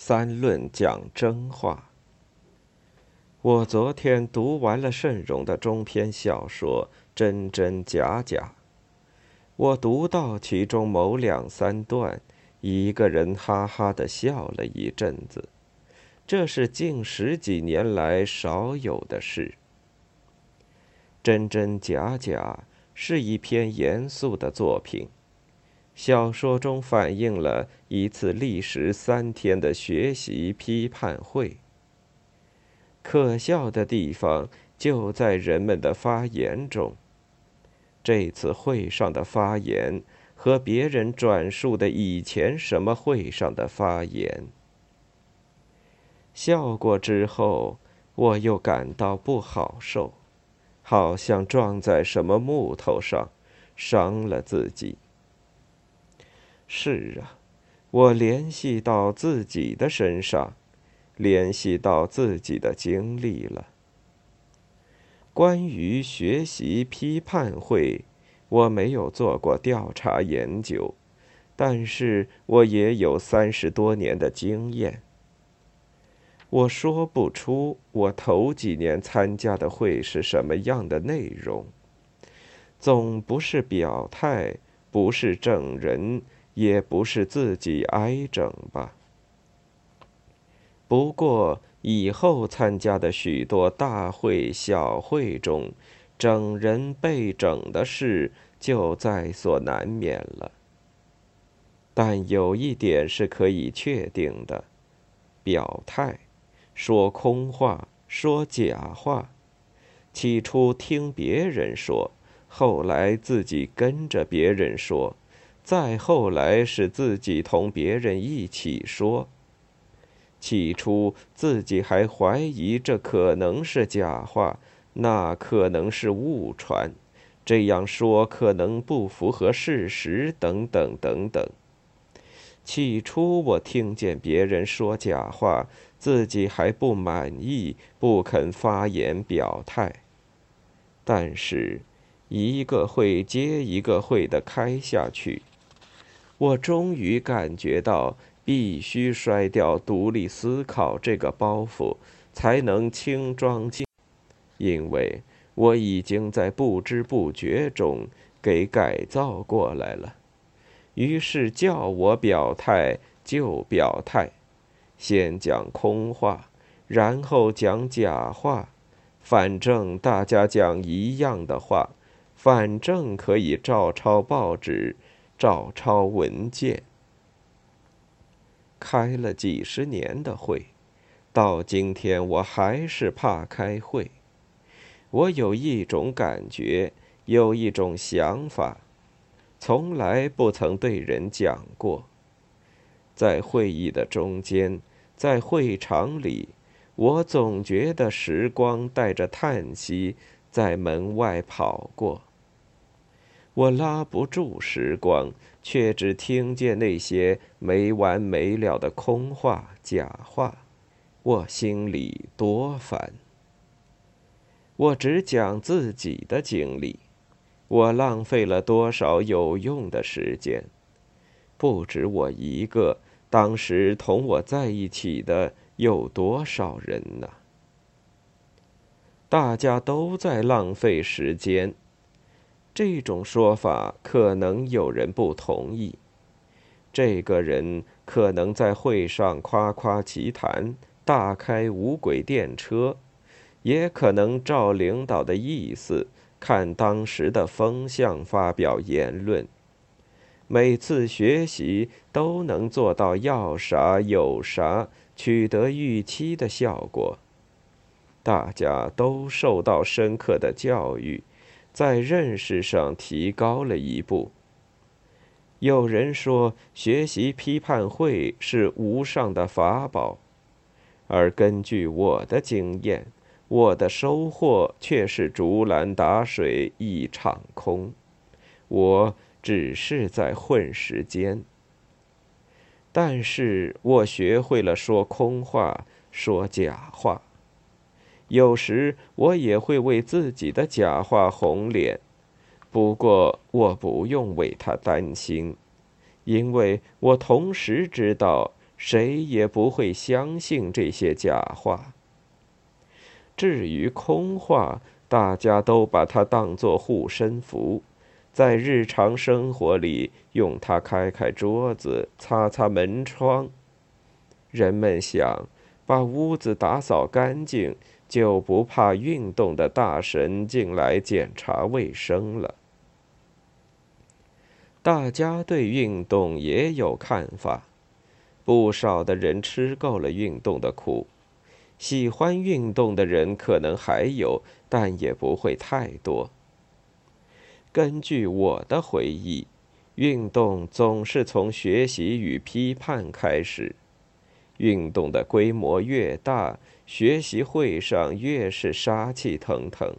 三论讲真话。我昨天读完了慎荣的中篇小说《真真假假》，我读到其中某两三段，一个人哈哈的笑了一阵子，这是近十几年来少有的事。《真真假假》是一篇严肃的作品。小说中反映了一次历时三天的学习批判会。可笑的地方就在人们的发言中。这次会上的发言和别人转述的以前什么会上的发言，笑过之后，我又感到不好受，好像撞在什么木头上，伤了自己。是啊，我联系到自己的身上，联系到自己的经历了。关于学习批判会，我没有做过调查研究，但是我也有三十多年的经验。我说不出我头几年参加的会是什么样的内容，总不是表态，不是证人。也不是自己挨整吧。不过以后参加的许多大会小会中，整人被整的事就在所难免了。但有一点是可以确定的：表态，说空话，说假话。起初听别人说，后来自己跟着别人说。再后来是自己同别人一起说。起初自己还怀疑这可能是假话，那可能是误传，这样说可能不符合事实，等等等等。起初我听见别人说假话，自己还不满意，不肯发言表态。但是，一个会接一个会的开下去。我终于感觉到，必须摔掉独立思考这个包袱，才能轻装进，因为我已经在不知不觉中给改造过来了。于是叫我表态就表态，先讲空话，然后讲假话，反正大家讲一样的话，反正可以照抄报纸。照抄文件，开了几十年的会，到今天我还是怕开会。我有一种感觉，有一种想法，从来不曾对人讲过。在会议的中间，在会场里，我总觉得时光带着叹息在门外跑过。我拉不住时光，却只听见那些没完没了的空话、假话，我心里多烦。我只讲自己的经历，我浪费了多少有用的时间？不止我一个，当时同我在一起的有多少人呢？大家都在浪费时间。这种说法可能有人不同意，这个人可能在会上夸夸其谈，大开无轨电车，也可能照领导的意思，看当时的风向发表言论。每次学习都能做到要啥有啥，取得预期的效果。大家都受到深刻的教育。在认识上提高了一步。有人说，学习批判会是无上的法宝，而根据我的经验，我的收获却是竹篮打水一场空。我只是在混时间，但是我学会了说空话，说假话。有时我也会为自己的假话红脸，不过我不用为他担心，因为我同时知道谁也不会相信这些假话。至于空话，大家都把它当作护身符，在日常生活里用它开开桌子、擦擦门窗。人们想把屋子打扫干净，就不怕运动的大神进来检查卫生了。大家对运动也有看法，不少的人吃够了运动的苦，喜欢运动的人可能还有，但也不会太多。根据我的回忆，运动总是从学习与批判开始。运动的规模越大，学习会上越是杀气腾腾。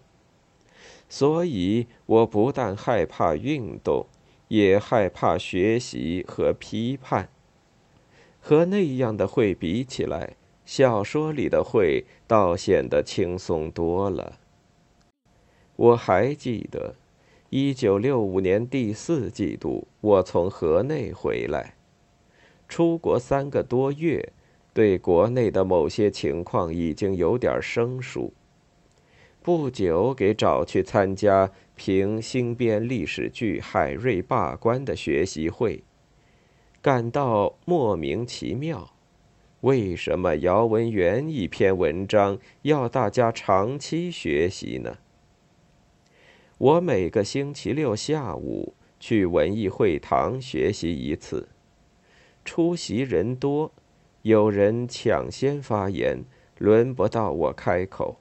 所以，我不但害怕运动，也害怕学习和批判。和那样的会比起来，小说里的会倒显得轻松多了。我还记得，一九六五年第四季度，我从河内回来，出国三个多月。对国内的某些情况已经有点生疏。不久给找去参加评新编历史剧《海瑞罢官》的学习会，感到莫名其妙：为什么姚文元一篇文章要大家长期学习呢？我每个星期六下午去文艺会堂学习一次，出席人多。有人抢先发言，轮不到我开口。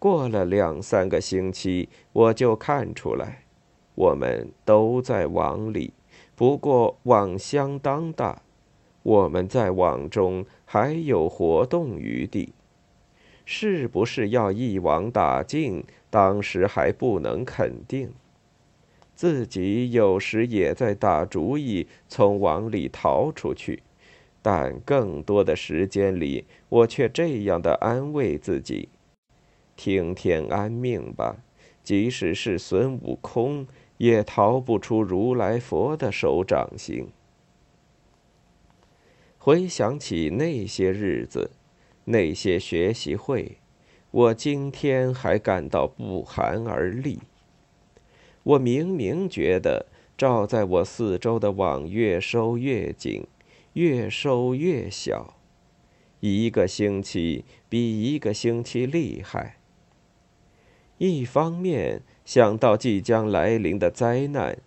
过了两三个星期，我就看出来，我们都在网里，不过网相当大，我们在网中还有活动余地。是不是要一网打尽？当时还不能肯定。自己有时也在打主意，从网里逃出去。但更多的时间里，我却这样的安慰自己：听天安命吧，即使是孙悟空，也逃不出如来佛的手掌心。回想起那些日子，那些学习会，我今天还感到不寒而栗。我明明觉得，照在我四周的网越收越紧。越收越小，一个星期比一个星期厉害。一方面想到即将来临的灾难，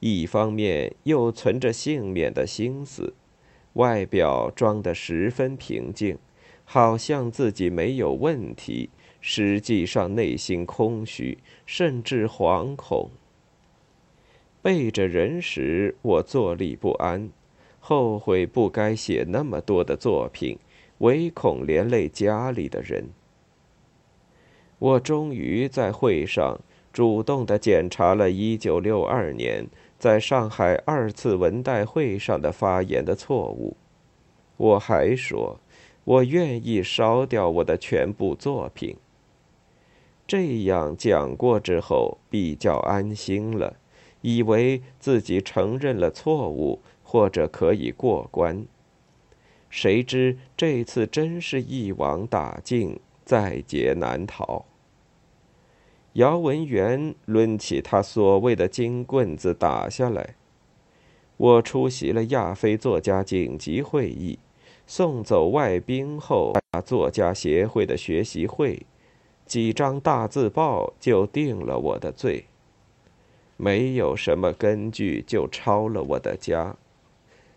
一方面又存着幸免的心思，外表装得十分平静，好像自己没有问题，实际上内心空虚，甚至惶恐。背着人时，我坐立不安。后悔不该写那么多的作品，唯恐连累家里的人。我终于在会上主动的检查了1962年在上海二次文代会上的发言的错误。我还说，我愿意烧掉我的全部作品。这样讲过之后，比较安心了，以为自己承认了错误。或者可以过关，谁知这次真是一网打尽，在劫难逃。姚文元抡起他所谓的金棍子打下来。我出席了亚非作家紧急会议，送走外宾后，作家协会的学习会，几张大字报就定了我的罪。没有什么根据就抄了我的家。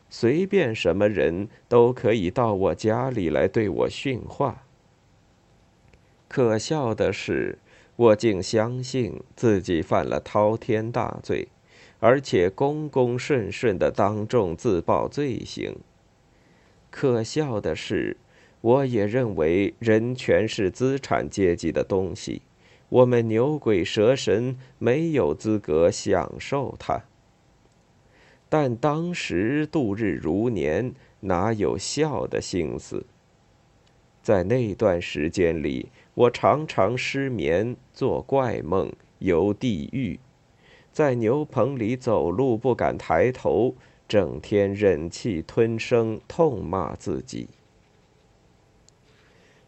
随便什么人都可以到我家里来对我训话。可笑的是，我竟相信自己犯了滔天大罪，而且公公顺顺的当众自报罪行。可笑的是，我也认为人权是资产阶级的东西，我们牛鬼蛇神没有资格享受它。但当时度日如年，哪有笑的心思？在那段时间里，我常常失眠、做怪梦、游地狱，在牛棚里走路不敢抬头，整天忍气吞声，痛骂自己。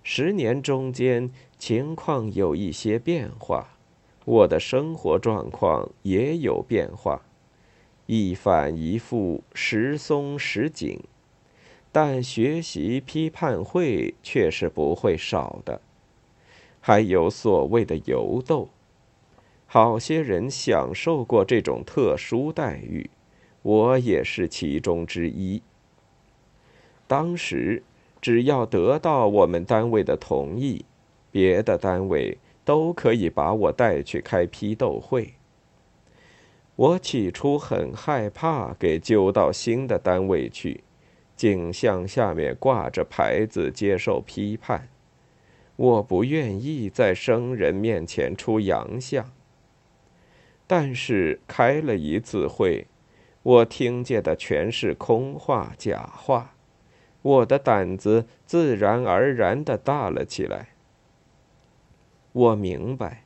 十年中间，情况有一些变化，我的生活状况也有变化，一反一复，时松时紧，但学习批判会却是不会少的。还有所谓的游斗，好些人享受过这种特殊待遇。我也是其中之一。当时，只要得到我们单位的同意，别的单位都可以把我带去开批斗会。我起初很害怕给揪到新的单位去，景象下面挂着牌子接受批判，我不愿意在生人面前出洋相。但是开了一次会。我听见的全是空话、假话，我的胆子自然而然的大了起来。我明白，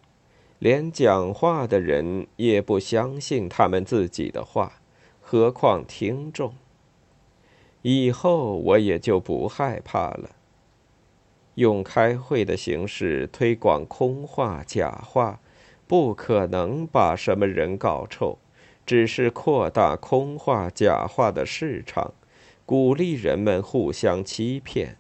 连讲话的人也不相信他们自己的话，何况听众。以后我也就不害怕了。用开会的形式推广空话、假话，不可能把什么人搞臭。只是扩大空话、假话的市场，鼓励人们互相欺骗。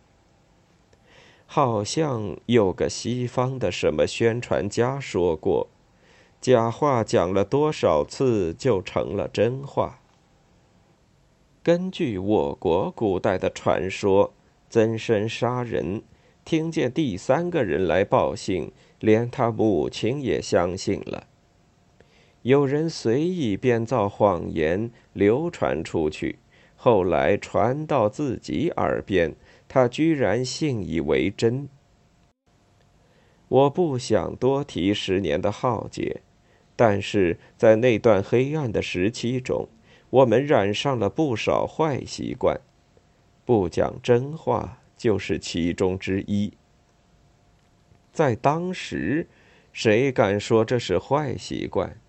好像有个西方的什么宣传家说过：“假话讲了多少次就成了真话。”根据我国古代的传说，曾参杀人，听见第三个人来报信，连他母亲也相信了。有人随意编造谎言流传出去，后来传到自己耳边，他居然信以为真。我不想多提十年的浩劫，但是在那段黑暗的时期中，我们染上了不少坏习惯，不讲真话就是其中之一。在当时，谁敢说这是坏习惯？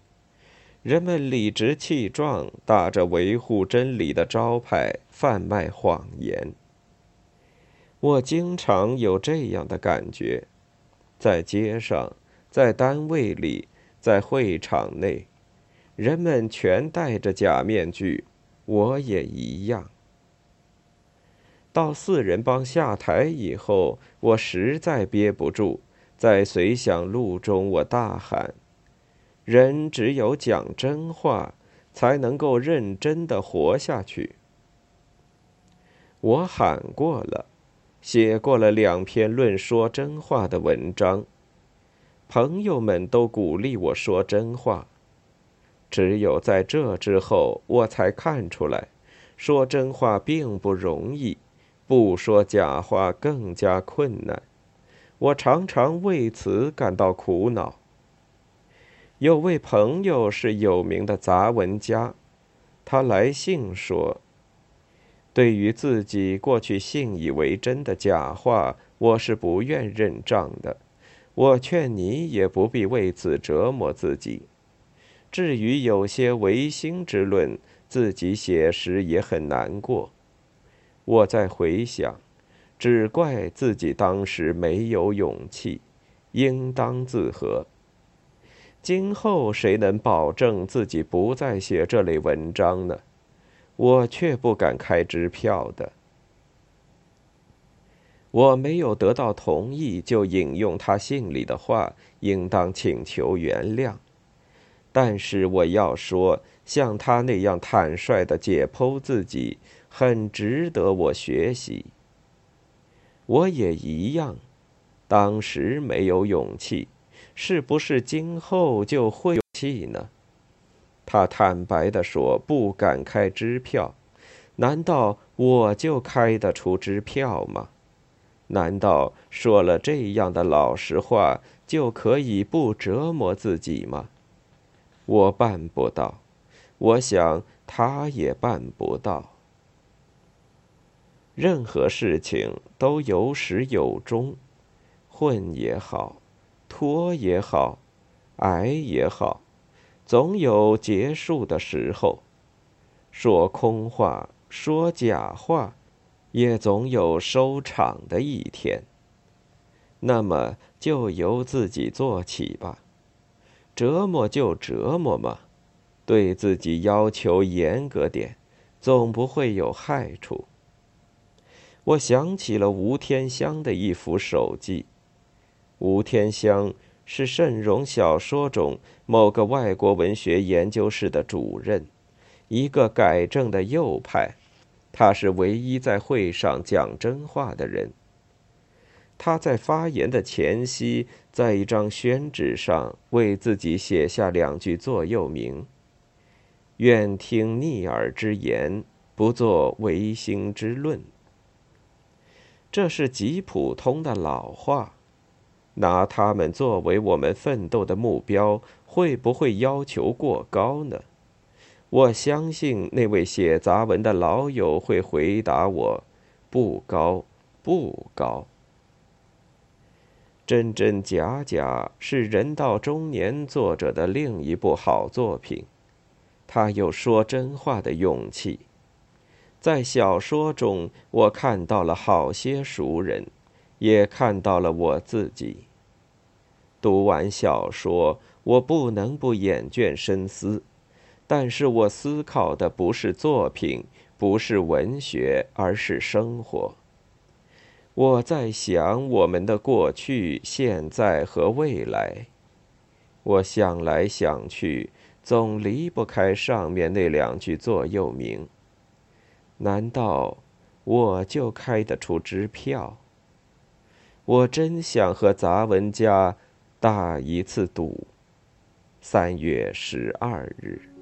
人们理直气壮，打着维护真理的招牌贩卖谎言。我经常有这样的感觉：在街上，在单位里，在会场内，人们全戴着假面具，我也一样。到四人帮下台以后，我实在憋不住，在随想录中，我大喊。人只有讲真话，才能够认真的活下去。我喊过了，写过了两篇论说真话的文章，朋友们都鼓励我说真话。只有在这之后，我才看出来，说真话并不容易，不说假话更加困难。我常常为此感到苦恼。有位朋友是有名的杂文家，他来信说：“对于自己过去信以为真的假话，我是不愿认账的。我劝你也不必为此折磨自己。至于有些违心之论，自己写时也很难过。我在回想，只怪自己当时没有勇气，应当自和。”今后谁能保证自己不再写这类文章呢？我却不敢开支票的。我没有得到同意就引用他信里的话，应当请求原谅。但是我要说，像他那样坦率的解剖自己，很值得我学习。我也一样，当时没有勇气。是不是今后就会有气呢？他坦白的说不敢开支票，难道我就开得出支票吗？难道说了这样的老实话就可以不折磨自己吗？我办不到，我想他也办不到。任何事情都有始有终，混也好。拖也好，挨也好，总有结束的时候。说空话，说假话，也总有收场的一天。那么就由自己做起吧，折磨就折磨嘛，对自己要求严格点，总不会有害处。我想起了吴天香的一幅手记。吴天香是慎荣小说中某个外国文学研究室的主任，一个改正的右派，他是唯一在会上讲真话的人。他在发言的前夕，在一张宣纸上为自己写下两句座右铭：“愿听逆耳之言，不作违心之论。”这是极普通的老话。拿他们作为我们奋斗的目标，会不会要求过高呢？我相信那位写杂文的老友会回答我：不高，不高。真真假假是人到中年作者的另一部好作品，他有说真话的勇气。在小说中，我看到了好些熟人。也看到了我自己。读完小说，我不能不眼倦深思，但是我思考的不是作品，不是文学，而是生活。我在想我们的过去、现在和未来。我想来想去，总离不开上面那两句座右铭。难道我就开得出支票？我真想和杂文家打一次赌。三月十二日。